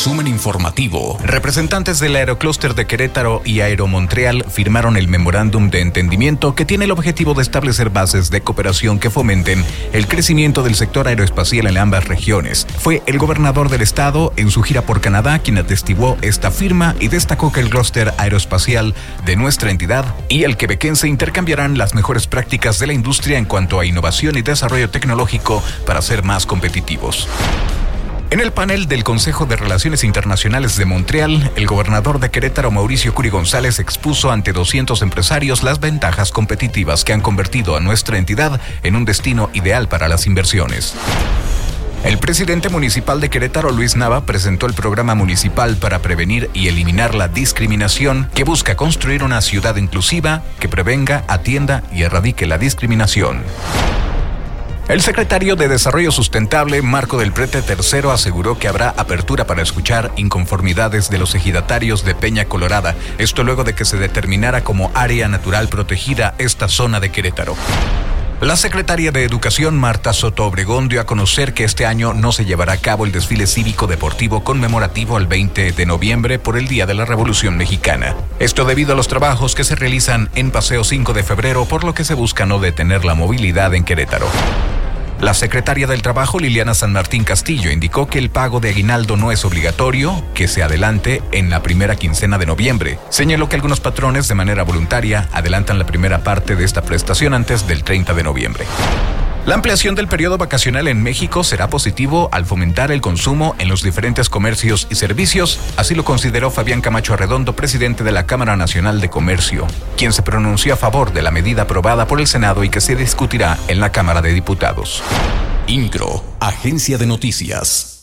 Resumen informativo. Representantes del Aeroclúster de Querétaro y Aeromontreal firmaron el memorándum de entendimiento que tiene el objetivo de establecer bases de cooperación que fomenten el crecimiento del sector aeroespacial en ambas regiones. Fue el gobernador del estado en su gira por Canadá quien atestiguó esta firma y destacó que el clúster aeroespacial de nuestra entidad y el quebequense intercambiarán las mejores prácticas de la industria en cuanto a innovación y desarrollo tecnológico para ser más competitivos. En el panel del Consejo de Relaciones Internacionales de Montreal, el gobernador de Querétaro, Mauricio Curi González, expuso ante 200 empresarios las ventajas competitivas que han convertido a nuestra entidad en un destino ideal para las inversiones. El presidente municipal de Querétaro, Luis Nava, presentó el programa municipal para prevenir y eliminar la discriminación que busca construir una ciudad inclusiva que prevenga, atienda y erradique la discriminación. El secretario de Desarrollo Sustentable, Marco del Prete III, aseguró que habrá apertura para escuchar inconformidades de los ejidatarios de Peña Colorada, esto luego de que se determinara como área natural protegida esta zona de Querétaro. La secretaria de Educación, Marta Soto Obregón, dio a conocer que este año no se llevará a cabo el desfile cívico deportivo conmemorativo al 20 de noviembre por el Día de la Revolución Mexicana. Esto debido a los trabajos que se realizan en Paseo 5 de febrero, por lo que se busca no detener la movilidad en Querétaro. La secretaria del Trabajo, Liliana San Martín Castillo, indicó que el pago de aguinaldo no es obligatorio, que se adelante en la primera quincena de noviembre. Señaló que algunos patrones de manera voluntaria adelantan la primera parte de esta prestación antes del 30 de noviembre. La ampliación del periodo vacacional en México será positivo al fomentar el consumo en los diferentes comercios y servicios, así lo consideró Fabián Camacho Arredondo, presidente de la Cámara Nacional de Comercio, quien se pronunció a favor de la medida aprobada por el Senado y que se discutirá en la Cámara de Diputados. INCRO, Agencia de Noticias.